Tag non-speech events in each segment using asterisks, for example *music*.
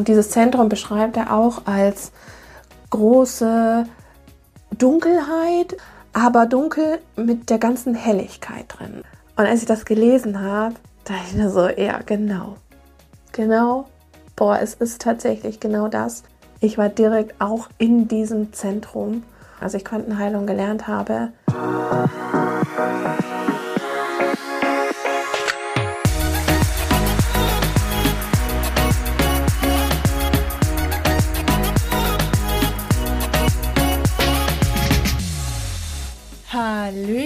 Und dieses Zentrum beschreibt er auch als große Dunkelheit, aber dunkel mit der ganzen Helligkeit drin. Und als ich das gelesen habe, dachte ich mir so, ja, genau. Genau. Boah, es ist tatsächlich genau das. Ich war direkt auch in diesem Zentrum, als ich Quantenheilung gelernt habe.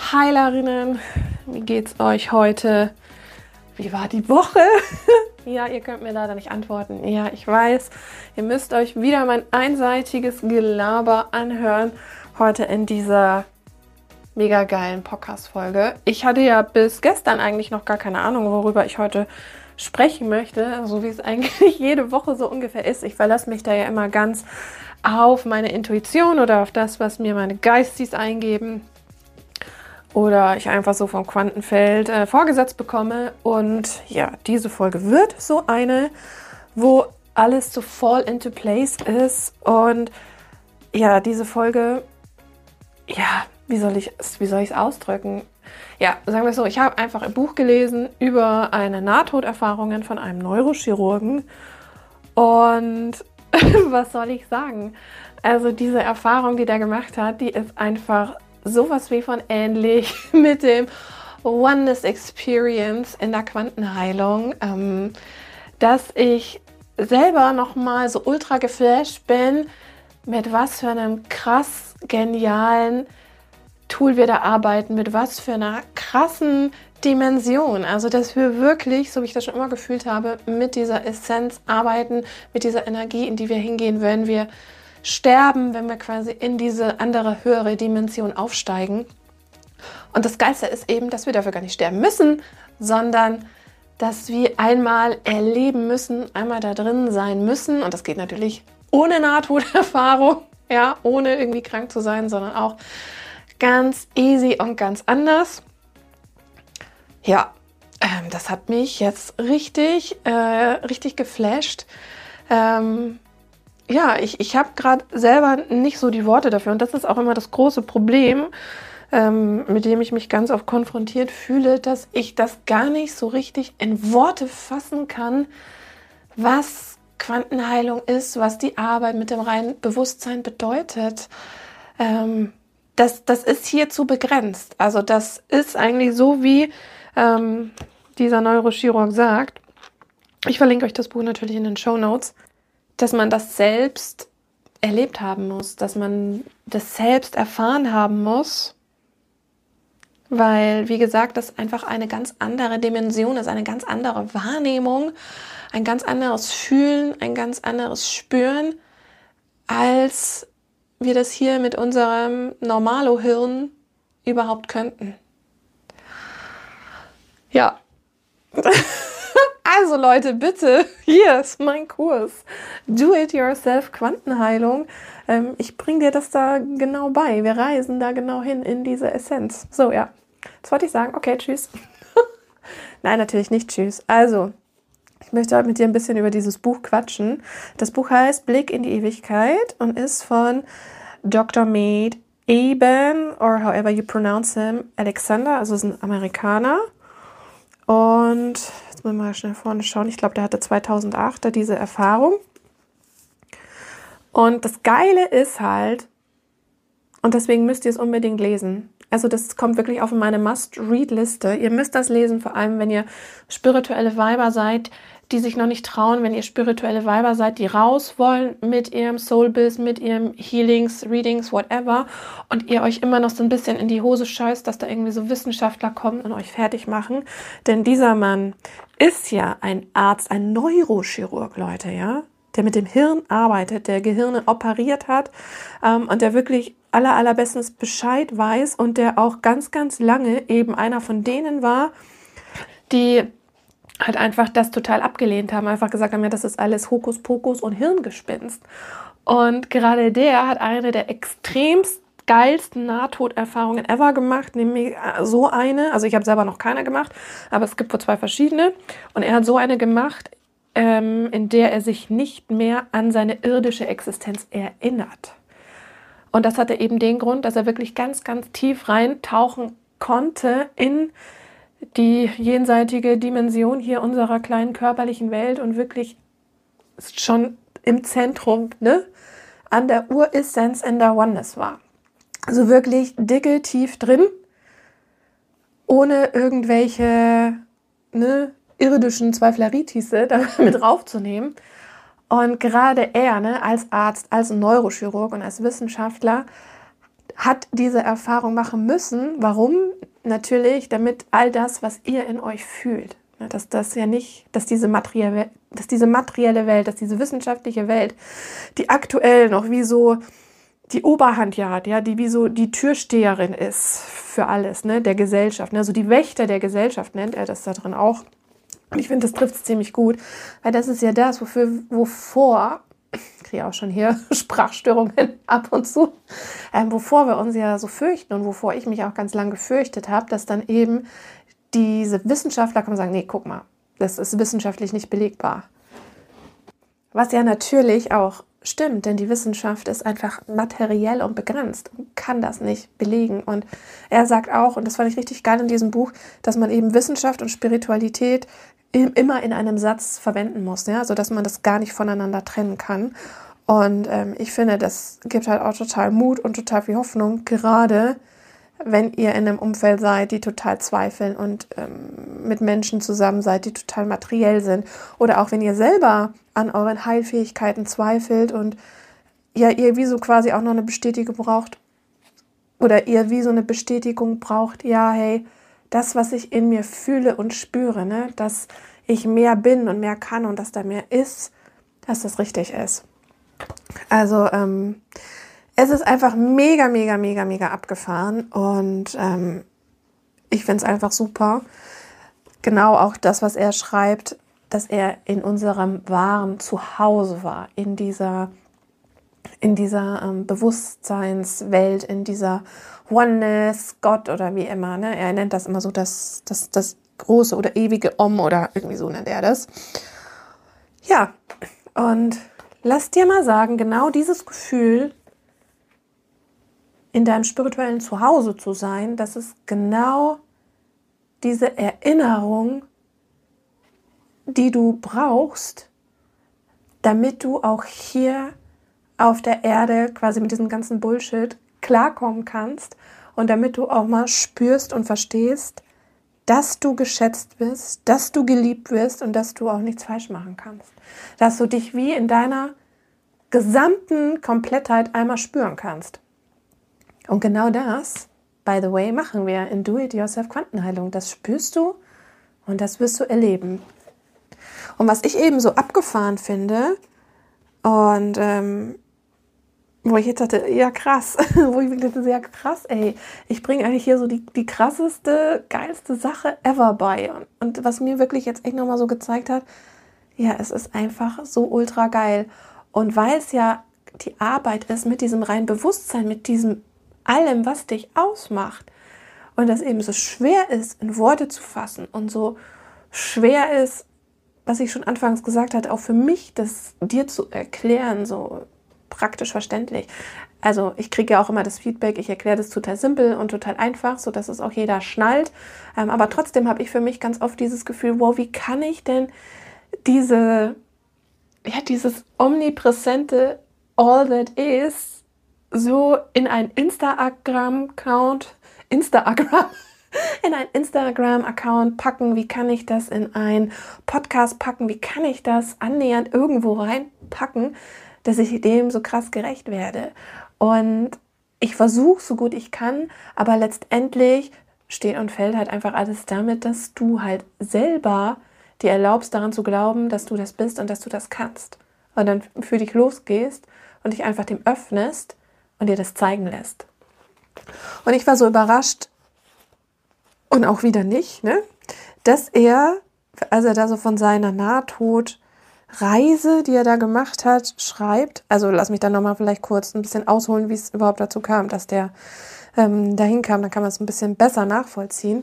Heilerinnen, wie geht's euch heute? Wie war die Woche? *laughs* ja, ihr könnt mir leider nicht antworten. Ja, ich weiß, ihr müsst euch wieder mein einseitiges Gelaber anhören. Heute in dieser mega geilen Podcast-Folge. Ich hatte ja bis gestern eigentlich noch gar keine Ahnung, worüber ich heute sprechen möchte, so wie es *laughs* eigentlich jede Woche so ungefähr ist. Ich verlasse mich da ja immer ganz auf meine Intuition oder auf das, was mir meine Geistis eingeben oder ich einfach so vom Quantenfeld äh, vorgesetzt bekomme. Und ja, diese Folge wird so eine, wo alles so fall into place ist. Und ja, diese Folge, ja, wie soll ich es ausdrücken? Ja, sagen wir es so, ich habe einfach ein Buch gelesen über eine Nahtoderfahrungen von einem Neurochirurgen. Und *laughs* was soll ich sagen? Also diese Erfahrung, die der gemacht hat, die ist einfach sowas wie von ähnlich *laughs* mit dem Oneness Experience in der Quantenheilung, ähm, dass ich selber nochmal so ultra geflasht bin, mit was für einem krass genialen Tool wir da arbeiten, mit was für einer krassen Dimension. Also, dass wir wirklich, so wie ich das schon immer gefühlt habe, mit dieser Essenz arbeiten, mit dieser Energie, in die wir hingehen, wenn wir sterben, wenn wir quasi in diese andere höhere Dimension aufsteigen. Und das Geilste ist eben, dass wir dafür gar nicht sterben müssen, sondern dass wir einmal erleben müssen, einmal da drin sein müssen. Und das geht natürlich ohne Nahtoderfahrung, *laughs* ja, ohne irgendwie krank zu sein, sondern auch ganz easy und ganz anders. Ja, ähm, das hat mich jetzt richtig, äh, richtig geflasht. Ähm, ja, ich, ich habe gerade selber nicht so die Worte dafür. Und das ist auch immer das große Problem, ähm, mit dem ich mich ganz oft konfrontiert fühle, dass ich das gar nicht so richtig in Worte fassen kann, was Quantenheilung ist, was die Arbeit mit dem reinen Bewusstsein bedeutet. Ähm, das, das ist hier zu begrenzt. Also das ist eigentlich so, wie ähm, dieser Neurochirurg sagt. Ich verlinke euch das Buch natürlich in den Show Notes dass man das selbst erlebt haben muss, dass man das selbst erfahren haben muss, weil, wie gesagt, das einfach eine ganz andere Dimension ist, eine ganz andere Wahrnehmung, ein ganz anderes Fühlen, ein ganz anderes Spüren, als wir das hier mit unserem Normalo-Hirn überhaupt könnten. Ja. *laughs* Also Leute, bitte, *laughs* hier ist mein Kurs. Do-it-yourself Quantenheilung. Ähm, ich bringe dir das da genau bei. Wir reisen da genau hin in diese Essenz. So, ja. Das wollte ich sagen. Okay, tschüss. *laughs* Nein, natürlich nicht tschüss. Also, ich möchte heute mit dir ein bisschen über dieses Buch quatschen. Das Buch heißt Blick in die Ewigkeit und ist von Dr. Mead Eben, or however you pronounce him, Alexander, also ist ein Amerikaner. Und Jetzt mal, mal schnell vorne schauen. Ich glaube, der hatte 2008 da diese Erfahrung. Und das Geile ist halt, und deswegen müsst ihr es unbedingt lesen. Also das kommt wirklich auf meine Must-Read-Liste. Ihr müsst das lesen, vor allem wenn ihr spirituelle Weiber seid, die sich noch nicht trauen, wenn ihr spirituelle Weiber seid, die raus wollen mit ihrem Soul-Biss, mit ihrem Healings, Readings, whatever und ihr euch immer noch so ein bisschen in die Hose scheißt, dass da irgendwie so Wissenschaftler kommen und euch fertig machen. Denn dieser Mann ist ja ein Arzt, ein Neurochirurg, Leute, ja. der mit dem Hirn arbeitet, der Gehirne operiert hat ähm, und der wirklich aller, allerbestens Bescheid weiß und der auch ganz, ganz lange eben einer von denen war, die halt einfach das total abgelehnt haben, einfach gesagt haben, ja, das ist alles Hokuspokus und Hirngespinst. Und gerade der hat eine der extremst geilsten Nahtoderfahrungen ever gemacht, nämlich äh, so eine, also ich habe selber noch keine gemacht, aber es gibt wohl zwei verschiedene und er hat so eine gemacht, ähm, in der er sich nicht mehr an seine irdische Existenz erinnert. Und das hatte eben den Grund, dass er wirklich ganz, ganz tief reintauchen konnte in die jenseitige Dimension hier unserer kleinen körperlichen Welt und wirklich schon im Zentrum, ne, an der Uressenz in der Oneness war. Also wirklich dicke, tief drin, ohne irgendwelche ne, irdischen Zweifleritis damit *laughs* raufzunehmen. Und gerade er, ne, als Arzt, als Neurochirurg und als Wissenschaftler, hat diese Erfahrung machen müssen. Warum? Natürlich, damit all das, was ihr in euch fühlt, dass das ja nicht, dass diese materielle, dass diese materielle Welt, dass diese wissenschaftliche Welt, die aktuell noch wie so die Oberhand ja hat, ja, die wie so die Türsteherin ist für alles, ne, der Gesellschaft, ne, also die Wächter der Gesellschaft nennt er das da drin auch. Und ich finde, das trifft es ziemlich gut, weil das ist ja das, wofür, wovor, kriege auch schon hier *laughs* Sprachstörungen ab und zu, ähm, wovor wir uns ja so fürchten und wovor ich mich auch ganz lange gefürchtet habe, dass dann eben diese Wissenschaftler kommen und sagen, nee, guck mal, das ist wissenschaftlich nicht belegbar. Was ja natürlich auch stimmt, denn die Wissenschaft ist einfach materiell und begrenzt und kann das nicht belegen. Und er sagt auch, und das fand ich richtig geil in diesem Buch, dass man eben Wissenschaft und Spiritualität immer in einem Satz verwenden muss, ja, sodass man das gar nicht voneinander trennen kann. Und ähm, ich finde, das gibt halt auch total Mut und total viel Hoffnung, gerade wenn ihr in einem Umfeld seid, die total zweifeln und ähm, mit Menschen zusammen seid, die total materiell sind. Oder auch wenn ihr selber an euren Heilfähigkeiten zweifelt und ja, ihr wie so quasi auch noch eine Bestätigung braucht. Oder ihr wie so eine Bestätigung braucht, ja, hey, das, was ich in mir fühle und spüre, ne, dass ich mehr bin und mehr kann und dass da mehr ist, dass das richtig ist. Also, ähm, es ist einfach mega, mega, mega, mega abgefahren und ähm, ich finde es einfach super. Genau auch das, was er schreibt, dass er in unserem wahren Zuhause war, in dieser, in dieser ähm, Bewusstseinswelt, in dieser Oneness, Gott oder wie immer. Ne? Er nennt das immer so das, das, das große oder ewige Om oder irgendwie so nennt er das. Ja, und lass dir mal sagen, genau dieses Gefühl in deinem spirituellen Zuhause zu sein, das ist genau diese Erinnerung, die du brauchst, damit du auch hier auf der Erde quasi mit diesem ganzen Bullshit klarkommen kannst und damit du auch mal spürst und verstehst, dass du geschätzt bist, dass du geliebt wirst und dass du auch nichts falsch machen kannst. Dass du dich wie in deiner gesamten Komplettheit einmal spüren kannst. Und genau das, by the way, machen wir in Do-It-Yourself Quantenheilung. Das spürst du und das wirst du erleben. Und was ich eben so abgefahren finde und ähm, wo ich jetzt dachte, ja krass, *laughs* wo ich dachte, ja krass, ey, ich bringe eigentlich hier so die, die krasseste, geilste Sache ever bei. Und, und was mir wirklich jetzt echt nochmal so gezeigt hat, ja, es ist einfach so ultra geil. Und weil es ja die Arbeit ist mit diesem reinen Bewusstsein, mit diesem allem, was dich ausmacht. Und das eben so schwer ist, in Worte zu fassen und so schwer ist, was ich schon anfangs gesagt hatte, auch für mich, das dir zu erklären, so praktisch verständlich. Also ich kriege ja auch immer das Feedback, ich erkläre das total simpel und total einfach, so dass es auch jeder schnallt. Ähm, aber trotzdem habe ich für mich ganz oft dieses Gefühl, wow, wie kann ich denn diese, ja, dieses omnipräsente All that is so in ein Instagram-Account, Instagram, *laughs* in ein Instagram-Account packen? Wie kann ich das in ein Podcast packen? Wie kann ich das annähernd irgendwo reinpacken, dass ich dem so krass gerecht werde? Und ich versuche so gut ich kann, aber letztendlich steht und fällt halt einfach alles damit, dass du halt selber dir erlaubst, daran zu glauben, dass du das bist und dass du das kannst. und dann für dich losgehst und dich einfach dem öffnest und dir das zeigen lässt. Und ich war so überrascht und auch wieder nicht, ne, dass er, als er da so von seiner Nahtodreise, die er da gemacht hat, schreibt, also lass mich dann nochmal vielleicht kurz ein bisschen ausholen, wie es überhaupt dazu kam, dass der ähm, dahin kam, dann kann man es ein bisschen besser nachvollziehen.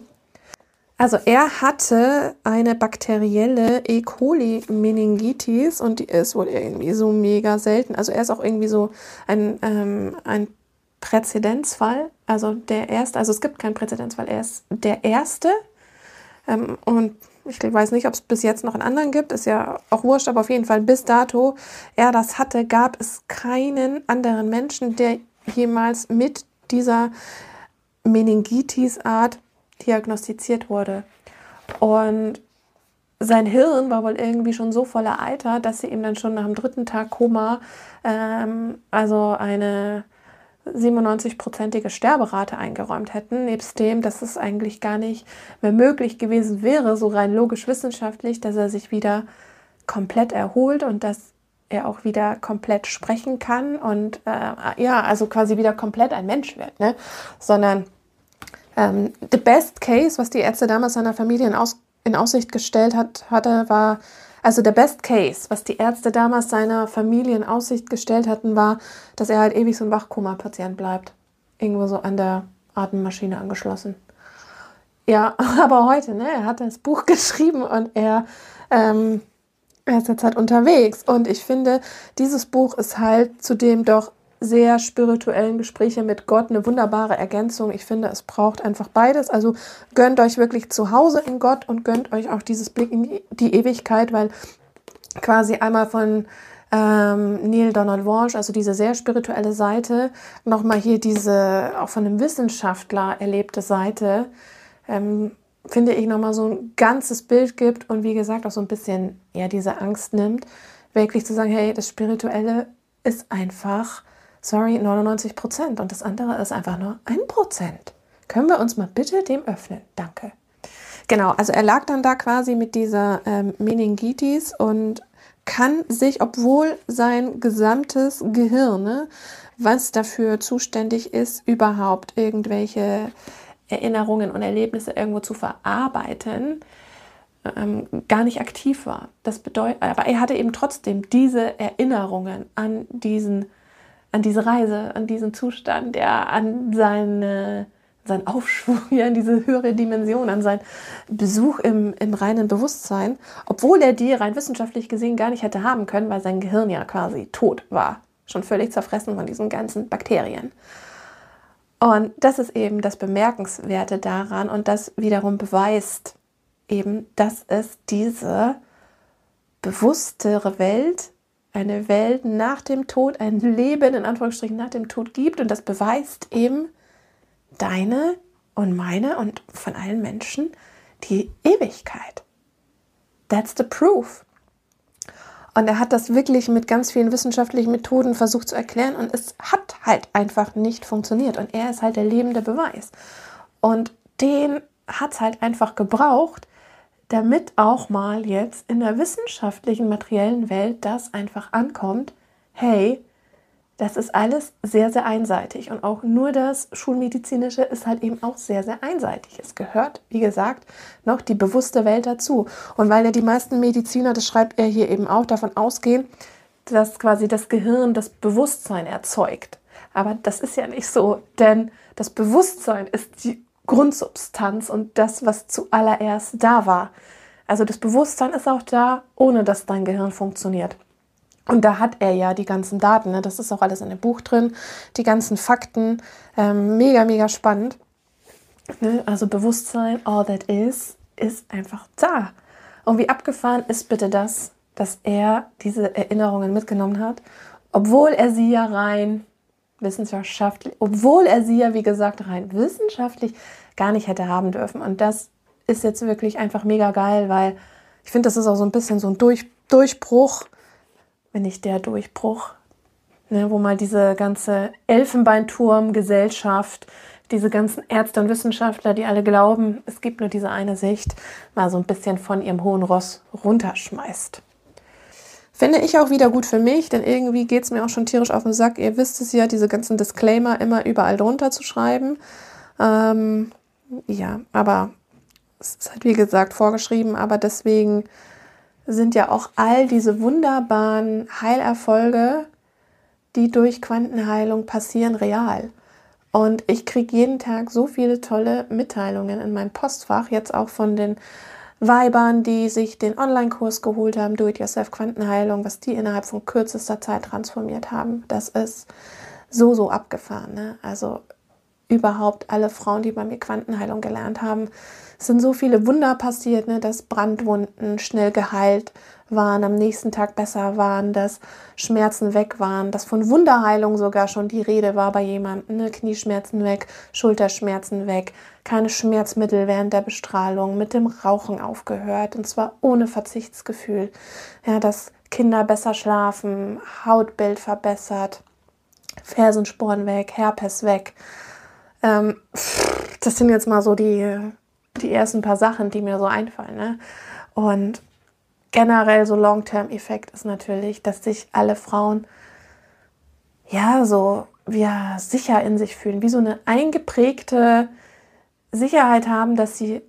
Also er hatte eine bakterielle E. coli Meningitis und die ist wohl irgendwie so mega selten. Also er ist auch irgendwie so ein, ähm, ein Präzedenzfall, also der erste, also es gibt keinen Präzedenzfall, er ist der erste. Ähm, und ich weiß nicht, ob es bis jetzt noch einen anderen gibt, ist ja auch wurscht, aber auf jeden Fall bis dato er das hatte, gab es keinen anderen Menschen, der jemals mit dieser Meningitis-Art diagnostiziert wurde. Und sein Hirn war wohl irgendwie schon so voller Eiter, dass sie ihm dann schon nach dem dritten Tag Koma, ähm, also eine 97-prozentige Sterberate eingeräumt hätten, nebst dem, dass es eigentlich gar nicht mehr möglich gewesen wäre, so rein logisch wissenschaftlich, dass er sich wieder komplett erholt und dass er auch wieder komplett sprechen kann und äh, ja, also quasi wieder komplett ein Mensch wird, ne? sondern ähm, the best case, was die Ärzte damals seiner Familie in, Aus in Aussicht gestellt hat, hatte, war, also der Best Case, was die Ärzte damals seiner Familie in Aussicht gestellt hatten, war, dass er halt ewig so ein Wachkoma-Patient bleibt. Irgendwo so an der Atemmaschine angeschlossen. Ja, *laughs* aber heute, ne, er hat das Buch *laughs* geschrieben und er, ähm, er ist jetzt halt unterwegs. Und ich finde, dieses Buch ist halt zudem doch sehr spirituellen Gespräche mit Gott eine wunderbare Ergänzung. Ich finde, es braucht einfach beides. Also gönnt euch wirklich zu Hause in Gott und gönnt euch auch dieses Blick in die Ewigkeit, weil quasi einmal von ähm, Neil Donald Walsh, also diese sehr spirituelle Seite, nochmal hier diese auch von einem Wissenschaftler erlebte Seite, ähm, finde ich nochmal so ein ganzes Bild gibt und wie gesagt auch so ein bisschen ja diese Angst nimmt, wirklich zu sagen, hey, das Spirituelle ist einfach sorry, 99 Prozent und das andere ist einfach nur ein Prozent. Können wir uns mal bitte dem öffnen? Danke. Genau, also er lag dann da quasi mit dieser ähm, Meningitis und kann sich, obwohl sein gesamtes Gehirn, ne, was dafür zuständig ist, überhaupt irgendwelche Erinnerungen und Erlebnisse irgendwo zu verarbeiten, ähm, gar nicht aktiv war. Das bedeutet, aber er hatte eben trotzdem diese Erinnerungen an diesen an diese Reise, an diesen Zustand, ja, an seine, seinen Aufschwung, *laughs* ja, an diese höhere Dimension, an seinen Besuch im, im reinen Bewusstsein, obwohl er die rein wissenschaftlich gesehen gar nicht hätte haben können, weil sein Gehirn ja quasi tot war, schon völlig zerfressen von diesen ganzen Bakterien. Und das ist eben das Bemerkenswerte daran und das wiederum beweist eben, dass es diese bewusstere Welt eine Welt nach dem Tod, ein Leben in Anführungsstrichen nach dem Tod gibt. Und das beweist eben deine und meine und von allen Menschen die Ewigkeit. That's the proof. Und er hat das wirklich mit ganz vielen wissenschaftlichen Methoden versucht zu erklären und es hat halt einfach nicht funktioniert. Und er ist halt der lebende Beweis. Und den hat es halt einfach gebraucht, damit auch mal jetzt in der wissenschaftlichen, materiellen Welt das einfach ankommt, hey, das ist alles sehr, sehr einseitig. Und auch nur das Schulmedizinische ist halt eben auch sehr, sehr einseitig. Es gehört, wie gesagt, noch die bewusste Welt dazu. Und weil ja die meisten Mediziner, das schreibt er hier eben auch, davon ausgehen, dass quasi das Gehirn das Bewusstsein erzeugt. Aber das ist ja nicht so, denn das Bewusstsein ist die Grundsubstanz und das, was zuallererst da war. Also das Bewusstsein ist auch da, ohne dass dein Gehirn funktioniert. Und da hat er ja die ganzen Daten. Ne? Das ist auch alles in dem Buch drin, die ganzen Fakten. Ähm, mega, mega spannend. Ne? Also Bewusstsein, all that is, ist einfach da. Und wie abgefahren ist bitte das, dass er diese Erinnerungen mitgenommen hat, obwohl er sie ja rein wissenschaftlich, obwohl er sie ja, wie gesagt, rein wissenschaftlich gar nicht hätte haben dürfen. Und das ist jetzt wirklich einfach mega geil, weil ich finde, das ist auch so ein bisschen so ein Durch, Durchbruch, wenn nicht der Durchbruch, ne, wo mal diese ganze Elfenbeinturm-Gesellschaft, diese ganzen Ärzte und Wissenschaftler, die alle glauben, es gibt nur diese eine Sicht, mal so ein bisschen von ihrem hohen Ross runterschmeißt. Finde ich auch wieder gut für mich, denn irgendwie geht es mir auch schon tierisch auf den Sack. Ihr wisst es ja, diese ganzen Disclaimer immer überall drunter zu schreiben. Ähm, ja, aber es ist halt wie gesagt vorgeschrieben, aber deswegen sind ja auch all diese wunderbaren Heilerfolge, die durch Quantenheilung passieren, real. Und ich kriege jeden Tag so viele tolle Mitteilungen in mein Postfach, jetzt auch von den Weibern, die sich den Online-Kurs geholt haben, Do-It-Yourself Quantenheilung, was die innerhalb von kürzester Zeit transformiert haben. Das ist so, so abgefahren. Ne? Also überhaupt alle Frauen, die bei mir Quantenheilung gelernt haben, sind so viele Wunder passiert, ne, dass Brandwunden schnell geheilt waren, am nächsten Tag besser waren, dass Schmerzen weg waren, dass von Wunderheilung sogar schon die Rede war bei jemandem, ne, Knieschmerzen weg, Schulterschmerzen weg, keine Schmerzmittel während der Bestrahlung, mit dem Rauchen aufgehört und zwar ohne Verzichtsgefühl. Ja, dass Kinder besser schlafen, Hautbild verbessert, Fersensporen weg, Herpes weg. Ähm, das sind jetzt mal so die die ersten paar Sachen, die mir so einfallen. Ne? Und generell so Long-Term-Effekt ist natürlich, dass sich alle Frauen ja so ja, sicher in sich fühlen, wie so eine eingeprägte Sicherheit haben, dass sie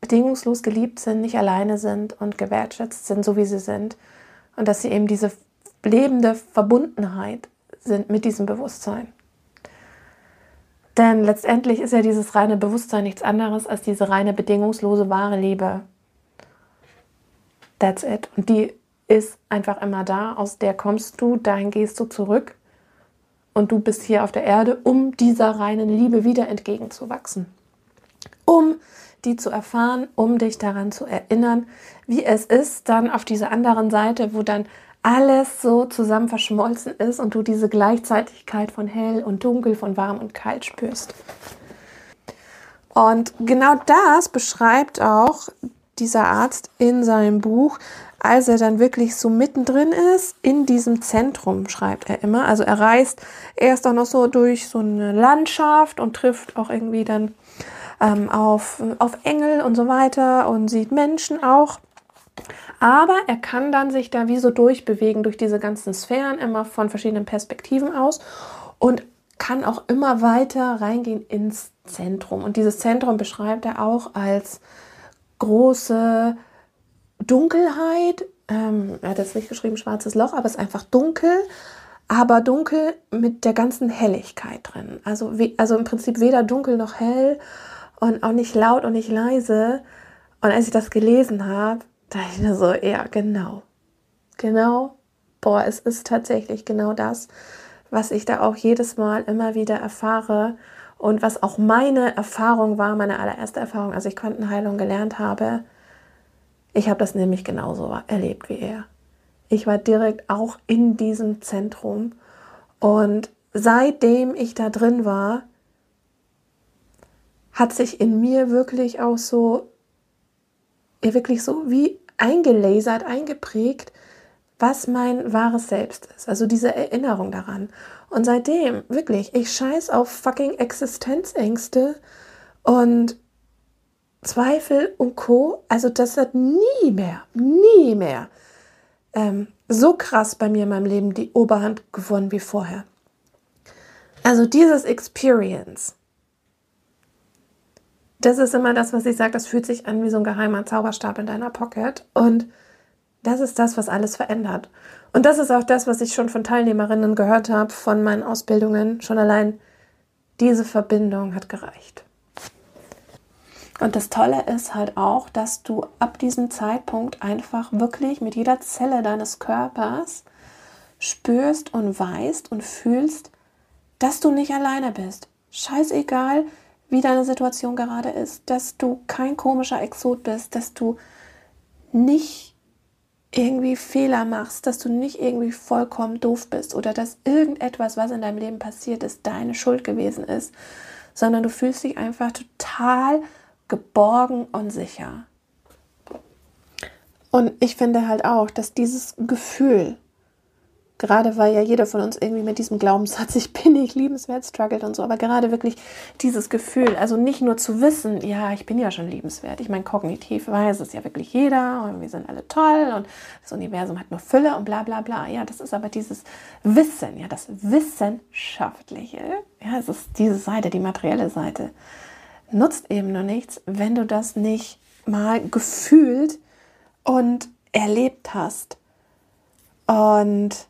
bedingungslos geliebt sind, nicht alleine sind und gewertschätzt sind, so wie sie sind. Und dass sie eben diese lebende Verbundenheit sind mit diesem Bewusstsein. Denn letztendlich ist ja dieses reine Bewusstsein nichts anderes als diese reine bedingungslose wahre Liebe. That's it. Und die ist einfach immer da, aus der kommst du, dahin gehst du zurück. Und du bist hier auf der Erde, um dieser reinen Liebe wieder entgegenzuwachsen. Um die zu erfahren, um dich daran zu erinnern, wie es ist, dann auf dieser anderen Seite, wo dann alles so zusammen verschmolzen ist und du diese Gleichzeitigkeit von hell und dunkel, von warm und kalt spürst. Und genau das beschreibt auch dieser Arzt in seinem Buch, als er dann wirklich so mittendrin ist, in diesem Zentrum, schreibt er immer. Also er reist erst auch noch so durch so eine Landschaft und trifft auch irgendwie dann ähm, auf, auf Engel und so weiter und sieht Menschen auch. Aber er kann dann sich da wie so durchbewegen durch diese ganzen Sphären, immer von verschiedenen Perspektiven aus und kann auch immer weiter reingehen ins Zentrum. Und dieses Zentrum beschreibt er auch als große Dunkelheit. Ähm, er hat jetzt nicht geschrieben schwarzes Loch, aber es ist einfach dunkel, aber dunkel mit der ganzen Helligkeit drin. Also, also im Prinzip weder dunkel noch hell und auch nicht laut und nicht leise. Und als ich das gelesen habe, da ich mir so, ja, genau. Genau. Boah, es ist tatsächlich genau das, was ich da auch jedes Mal immer wieder erfahre und was auch meine Erfahrung war, meine allererste Erfahrung, als ich Quantenheilung gelernt habe. Ich habe das nämlich genauso erlebt wie er. Ich war direkt auch in diesem Zentrum und seitdem ich da drin war, hat sich in mir wirklich auch so ja wirklich so wie eingelasert, eingeprägt, was mein wahres Selbst ist. Also diese Erinnerung daran. Und seitdem, wirklich, ich scheiß auf fucking Existenzängste und Zweifel und Co. Also das hat nie mehr, nie mehr ähm, so krass bei mir in meinem Leben die Oberhand gewonnen wie vorher. Also dieses Experience das ist immer das, was ich sage, das fühlt sich an wie so ein geheimer Zauberstab in deiner Pocket. Und das ist das, was alles verändert. Und das ist auch das, was ich schon von Teilnehmerinnen gehört habe, von meinen Ausbildungen. Schon allein diese Verbindung hat gereicht. Und das Tolle ist halt auch, dass du ab diesem Zeitpunkt einfach wirklich mit jeder Zelle deines Körpers spürst und weißt und fühlst, dass du nicht alleine bist. Scheißegal, wie deine Situation gerade ist, dass du kein komischer Exot bist, dass du nicht irgendwie Fehler machst, dass du nicht irgendwie vollkommen doof bist oder dass irgendetwas, was in deinem Leben passiert ist, deine Schuld gewesen ist, sondern du fühlst dich einfach total geborgen und sicher. Und ich finde halt auch, dass dieses Gefühl Gerade weil ja jeder von uns irgendwie mit diesem Glaubenssatz, ich bin nicht liebenswert, struggelt und so. Aber gerade wirklich dieses Gefühl, also nicht nur zu wissen, ja, ich bin ja schon liebenswert. Ich meine, kognitiv weiß es ja wirklich jeder und wir sind alle toll und das Universum hat nur Fülle und bla bla bla. Ja, das ist aber dieses Wissen, ja, das Wissenschaftliche. Ja, es ist diese Seite, die materielle Seite. Nutzt eben nur nichts, wenn du das nicht mal gefühlt und erlebt hast. Und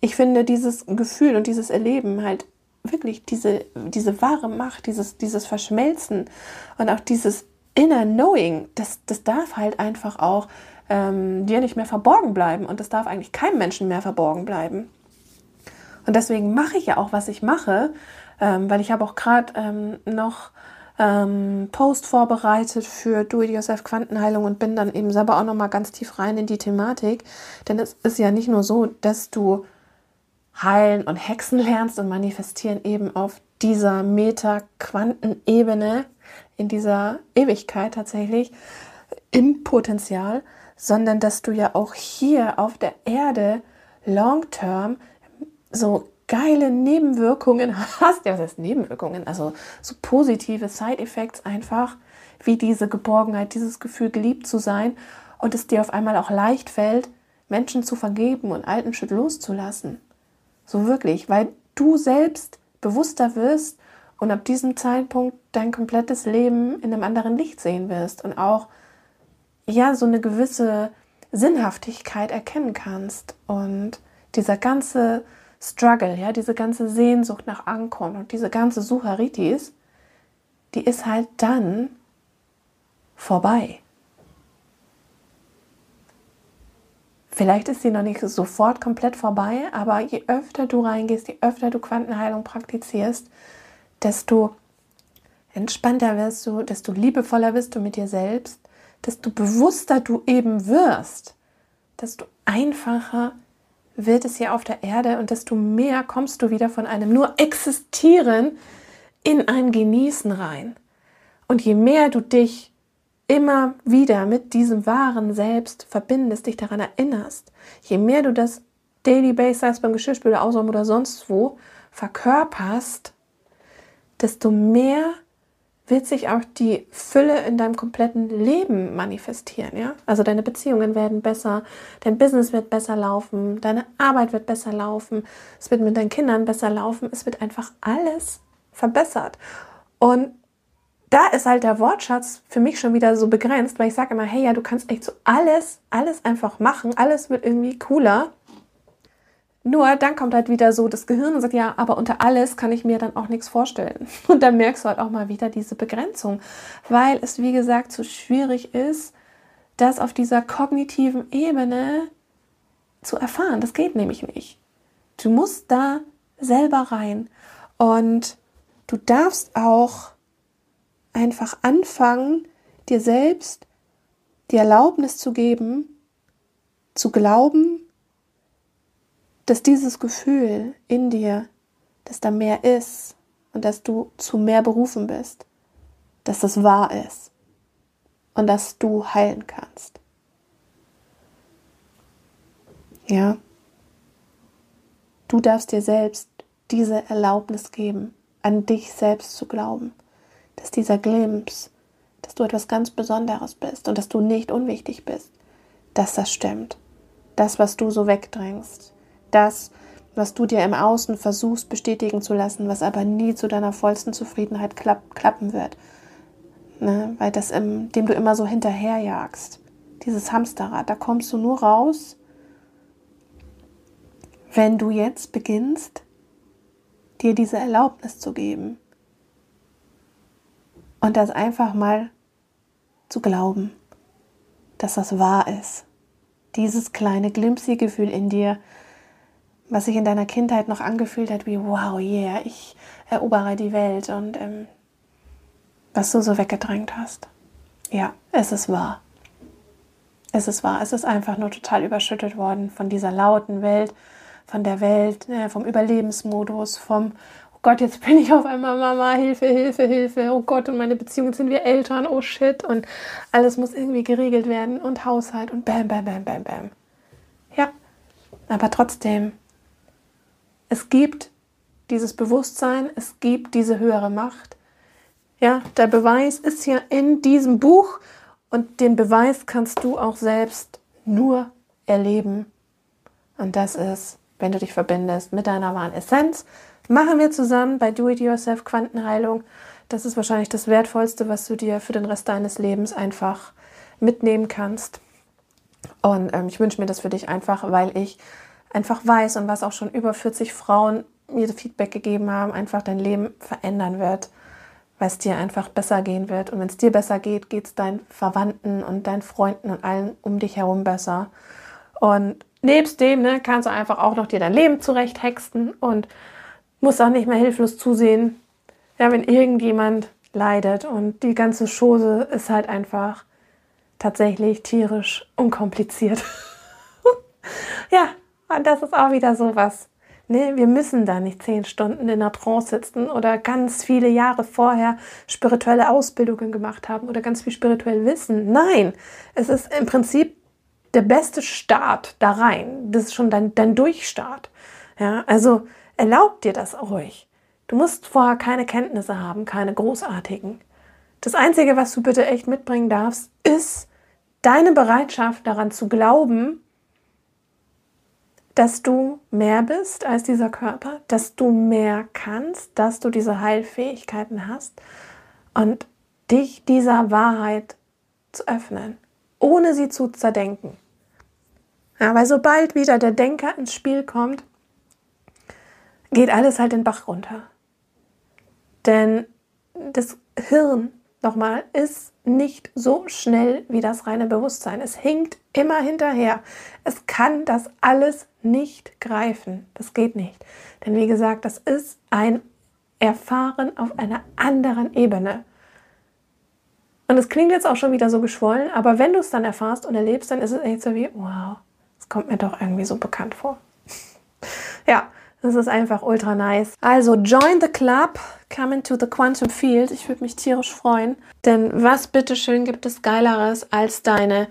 ich finde dieses Gefühl und dieses Erleben halt wirklich diese, diese wahre Macht, dieses, dieses Verschmelzen und auch dieses Inner Knowing, das, das darf halt einfach auch ähm, dir nicht mehr verborgen bleiben und das darf eigentlich keinem Menschen mehr verborgen bleiben. Und deswegen mache ich ja auch, was ich mache, ähm, weil ich habe auch gerade ähm, noch ähm, Post vorbereitet für Do-it-yourself Quantenheilung und bin dann eben selber auch noch mal ganz tief rein in die Thematik, denn es ist ja nicht nur so, dass du heilen und hexen lernst und manifestieren eben auf dieser Meta-Quantenebene, in dieser Ewigkeit tatsächlich, im Potenzial, sondern dass du ja auch hier auf der Erde long-term so geile Nebenwirkungen *laughs* hast. Ja, was heißt Nebenwirkungen? Also so positive Side-Effects einfach, wie diese Geborgenheit, dieses Gefühl, geliebt zu sein und es dir auf einmal auch leicht fällt, Menschen zu vergeben und alten Shit loszulassen. So wirklich, weil du selbst bewusster wirst und ab diesem Zeitpunkt dein komplettes Leben in einem anderen Licht sehen wirst und auch ja so eine gewisse Sinnhaftigkeit erkennen kannst und dieser ganze Struggle, ja, diese ganze Sehnsucht nach Ankon und diese ganze Sucharitis, die ist halt dann vorbei. Vielleicht ist sie noch nicht sofort komplett vorbei, aber je öfter du reingehst, je öfter du Quantenheilung praktizierst, desto entspannter wirst du, desto liebevoller wirst du mit dir selbst, desto bewusster du eben wirst, desto einfacher wird es hier auf der Erde und desto mehr kommst du wieder von einem nur Existieren in ein Genießen rein. Und je mehr du dich immer wieder mit diesem wahren Selbst verbindest, dich daran erinnerst, je mehr du das Daily Base, sei es beim Geschirrspüler, Ausräumen oder sonst wo, verkörperst, desto mehr wird sich auch die Fülle in deinem kompletten Leben manifestieren, ja? Also deine Beziehungen werden besser, dein Business wird besser laufen, deine Arbeit wird besser laufen, es wird mit deinen Kindern besser laufen, es wird einfach alles verbessert. Und da ist halt der Wortschatz für mich schon wieder so begrenzt, weil ich sage immer, hey, ja, du kannst echt so alles, alles einfach machen, alles wird irgendwie cooler. Nur dann kommt halt wieder so das Gehirn und sagt, ja, aber unter alles kann ich mir dann auch nichts vorstellen. *laughs* Und dann merkst du halt auch mal wieder diese Begrenzung, weil es, wie gesagt, so schwierig ist, das auf dieser kognitiven Ebene zu erfahren. Das geht nämlich nicht. Du musst da selber rein und du darfst auch einfach anfangen, dir selbst die Erlaubnis zu geben, zu glauben, dass dieses Gefühl in dir, dass da mehr ist und dass du zu mehr berufen bist, dass das wahr ist und dass du heilen kannst. Ja, du darfst dir selbst diese Erlaubnis geben, an dich selbst zu glauben dass dieser Glimps, dass du etwas ganz Besonderes bist und dass du nicht unwichtig bist, dass das stimmt. Das, was du so wegdrängst, das, was du dir im Außen versuchst bestätigen zu lassen, was aber nie zu deiner vollsten Zufriedenheit klapp, klappen wird. Ne? Weil das, im, dem du immer so hinterherjagst, dieses Hamsterrad, da kommst du nur raus, wenn du jetzt beginnst, dir diese Erlaubnis zu geben, und das einfach mal zu glauben, dass das wahr ist. Dieses kleine Glimpsi-Gefühl in dir, was sich in deiner Kindheit noch angefühlt hat, wie wow, yeah, ich erobere die Welt und ähm, was du so weggedrängt hast. Ja, es ist wahr. Es ist wahr. Es ist einfach nur total überschüttet worden von dieser lauten Welt, von der Welt, äh, vom Überlebensmodus, vom Gott, jetzt bin ich auf einmal Mama, Hilfe, Hilfe, Hilfe. Oh Gott, und meine Beziehung, sind wir Eltern, oh shit. Und alles muss irgendwie geregelt werden und Haushalt und bam, bam, bam, bam, bam. Ja, Aber trotzdem, es gibt dieses Bewusstsein, es gibt diese höhere Macht. Ja, der Beweis ist ja in diesem Buch und den Beweis kannst du auch selbst nur erleben. Und das ist, wenn du dich verbindest mit deiner wahren Essenz. Machen wir zusammen bei Do-It-Yourself Quantenheilung. Das ist wahrscheinlich das Wertvollste, was du dir für den Rest deines Lebens einfach mitnehmen kannst. Und ähm, ich wünsche mir das für dich einfach, weil ich einfach weiß und was auch schon über 40 Frauen mir Feedback gegeben haben, einfach dein Leben verändern wird, weil es dir einfach besser gehen wird. Und wenn es dir besser geht, geht es deinen Verwandten und deinen Freunden und allen um dich herum besser. Und nebst dem ne, kannst du einfach auch noch dir dein Leben zurechthexten und musst auch nicht mehr hilflos zusehen, ja, wenn irgendjemand leidet. Und die ganze Chose ist halt einfach tatsächlich tierisch unkompliziert. *laughs* ja, und das ist auch wieder so was. Ne, wir müssen da nicht zehn Stunden in der Trance sitzen oder ganz viele Jahre vorher spirituelle Ausbildungen gemacht haben oder ganz viel spirituell Wissen. Nein, es ist im Prinzip der beste Start da rein. Das ist schon dein, dein Durchstart. Ja, also erlaubt dir das ruhig. Du musst vorher keine Kenntnisse haben, keine großartigen. Das Einzige, was du bitte echt mitbringen darfst, ist deine Bereitschaft daran zu glauben, dass du mehr bist als dieser Körper, dass du mehr kannst, dass du diese Heilfähigkeiten hast und dich dieser Wahrheit zu öffnen, ohne sie zu zerdenken. Ja, weil sobald wieder der Denker ins Spiel kommt, geht alles halt den Bach runter. Denn das Hirn, nochmal, ist nicht so schnell wie das reine Bewusstsein. Es hinkt immer hinterher. Es kann das alles nicht greifen. Das geht nicht. Denn wie gesagt, das ist ein Erfahren auf einer anderen Ebene. Und es klingt jetzt auch schon wieder so geschwollen, aber wenn du es dann erfährst und erlebst, dann ist es echt so wie, wow, es kommt mir doch irgendwie so bekannt vor. *laughs* ja, das ist einfach ultra nice. Also join the club, come into the quantum field. Ich würde mich tierisch freuen. Denn was bitteschön gibt es geileres als deine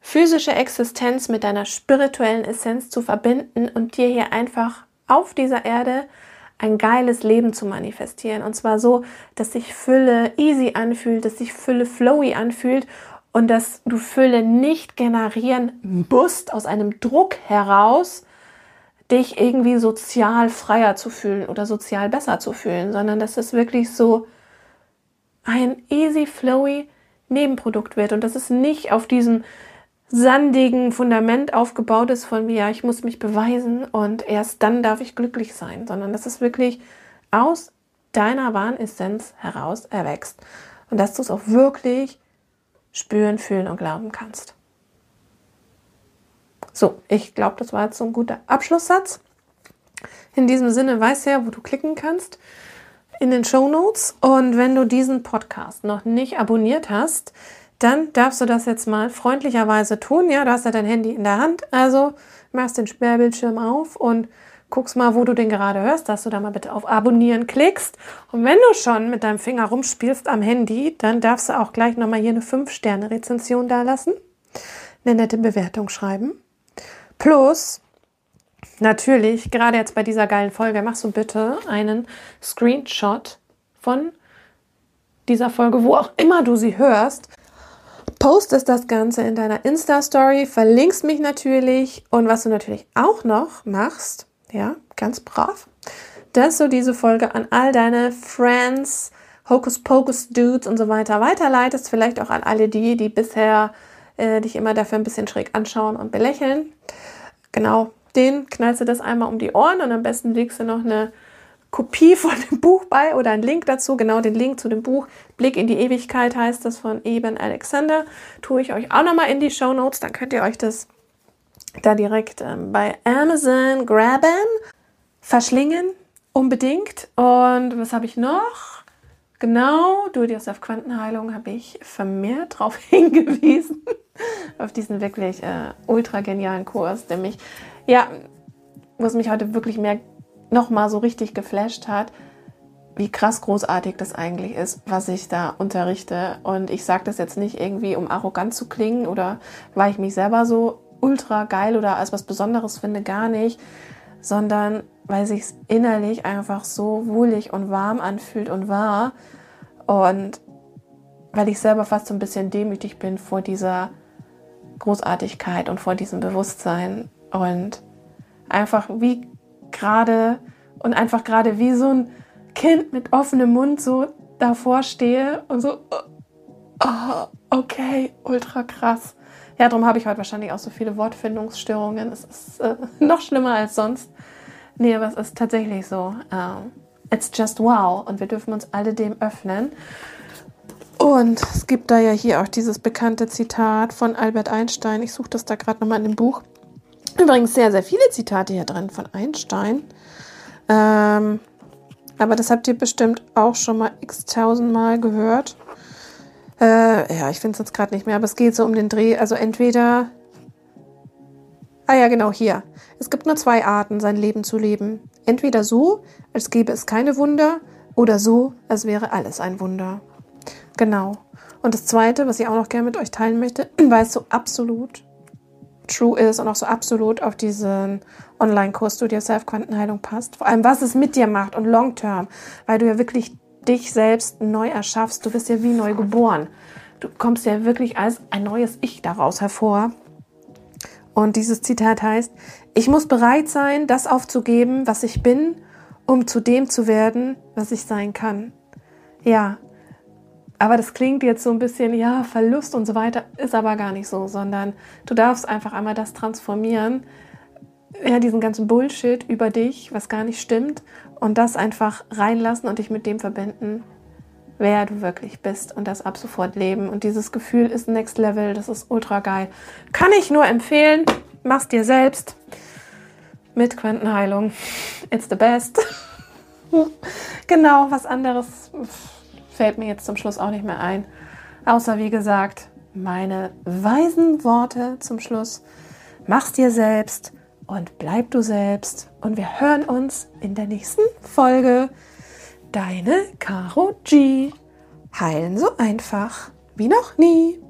physische Existenz mit deiner spirituellen Essenz zu verbinden und dir hier einfach auf dieser Erde ein geiles Leben zu manifestieren. Und zwar so, dass sich Fülle easy anfühlt, dass sich Fülle flowy anfühlt und dass du Fülle nicht generieren musst aus einem Druck heraus, dich irgendwie sozial freier zu fühlen oder sozial besser zu fühlen, sondern dass es wirklich so ein easy flowy Nebenprodukt wird und dass es nicht auf diesem sandigen Fundament aufgebaut ist von ja, ich muss mich beweisen und erst dann darf ich glücklich sein, sondern dass es wirklich aus deiner wahren heraus erwächst und dass du es auch wirklich spüren, fühlen und glauben kannst. So, ich glaube, das war jetzt so ein guter Abschlusssatz. In diesem Sinne weiß ja, wo du klicken kannst in den Show Notes. Und wenn du diesen Podcast noch nicht abonniert hast, dann darfst du das jetzt mal freundlicherweise tun. Ja, du hast ja dein Handy in der Hand, also machst den Sperrbildschirm auf und guckst mal, wo du den gerade hörst, dass du da mal bitte auf Abonnieren klickst. Und wenn du schon mit deinem Finger rumspielst am Handy, dann darfst du auch gleich nochmal hier eine 5-Sterne-Rezension da lassen, eine nette Bewertung schreiben. Plus, natürlich, gerade jetzt bei dieser geilen Folge, machst du bitte einen Screenshot von dieser Folge, wo auch immer du sie hörst. Postest das Ganze in deiner Insta-Story, verlinkst mich natürlich und was du natürlich auch noch machst, ja, ganz brav, dass du diese Folge an all deine Friends, Hocus Pocus Dudes und so weiter weiterleitest, vielleicht auch an alle die, die bisher äh, dich immer dafür ein bisschen schräg anschauen und belächeln. Genau, den knallst du das einmal um die Ohren und am besten legst du noch eine Kopie *laughs* von dem Buch bei oder einen Link dazu, genau den Link zu dem Buch Blick in die Ewigkeit heißt das von Eben Alexander, tue ich euch auch nochmal in die Show Notes, dann könnt ihr euch das da direkt ähm, bei Amazon graben, verschlingen, unbedingt. Und was habe ich noch? Genau, Do It Yourself Quantenheilung habe ich vermehrt darauf *laughs* hingewiesen, auf diesen wirklich äh, ultra genialen Kurs, der mich, ja, wo es mich heute wirklich mehr nochmal so richtig geflasht hat, wie krass großartig das eigentlich ist, was ich da unterrichte. Und ich sage das jetzt nicht irgendwie, um arrogant zu klingen oder weil ich mich selber so ultra geil oder als was Besonderes finde, gar nicht, sondern weil sich innerlich einfach so wohlig und warm anfühlt und wahr und weil ich selber fast so ein bisschen demütig bin vor dieser Großartigkeit und vor diesem Bewusstsein und einfach wie gerade und einfach gerade wie so ein Kind mit offenem Mund so davor stehe und so, oh, okay, ultra krass. Ja, darum habe ich heute wahrscheinlich auch so viele Wortfindungsstörungen. Es ist äh, *laughs* noch schlimmer als sonst. Nee, aber es ist tatsächlich so. Uh, it's just wow. Und wir dürfen uns alle dem öffnen. Und es gibt da ja hier auch dieses bekannte Zitat von Albert Einstein. Ich suche das da gerade nochmal in dem Buch. Übrigens sehr, sehr viele Zitate hier drin von Einstein. Ähm, aber das habt ihr bestimmt auch schon mal x tausendmal gehört. Äh, ja, ich finde es jetzt gerade nicht mehr, aber es geht so um den Dreh. Also entweder. Ah ja, genau, hier. Es gibt nur zwei Arten, sein Leben zu leben. Entweder so, als gäbe es keine Wunder, oder so, als wäre alles ein Wunder. Genau. Und das Zweite, was ich auch noch gerne mit euch teilen möchte, *clears throat* weil es so absolut true ist und auch so absolut auf diesen Online-Kurs Studio Self Quantenheilung passt. Vor allem, was es mit dir macht und long term, weil du ja wirklich dich selbst neu erschaffst. Du bist ja wie neu geboren. Du kommst ja wirklich als ein neues Ich daraus hervor. Und dieses Zitat heißt, ich muss bereit sein, das aufzugeben, was ich bin, um zu dem zu werden, was ich sein kann. Ja, aber das klingt jetzt so ein bisschen, ja, Verlust und so weiter, ist aber gar nicht so, sondern du darfst einfach einmal das transformieren, ja, diesen ganzen Bullshit über dich, was gar nicht stimmt, und das einfach reinlassen und dich mit dem verbinden, wer du wirklich bist und das ab sofort leben. Und dieses Gefühl ist next level, das ist ultra geil. Kann ich nur empfehlen, mach's dir selbst mit Quantenheilung. It's the best. *laughs* genau, was anderes fällt mir jetzt zum Schluss auch nicht mehr ein. Außer wie gesagt, meine weisen Worte zum Schluss. Mach's dir selbst und bleib du selbst. Und wir hören uns in der nächsten Folge. Deine Caro G. Heilen so einfach wie noch nie.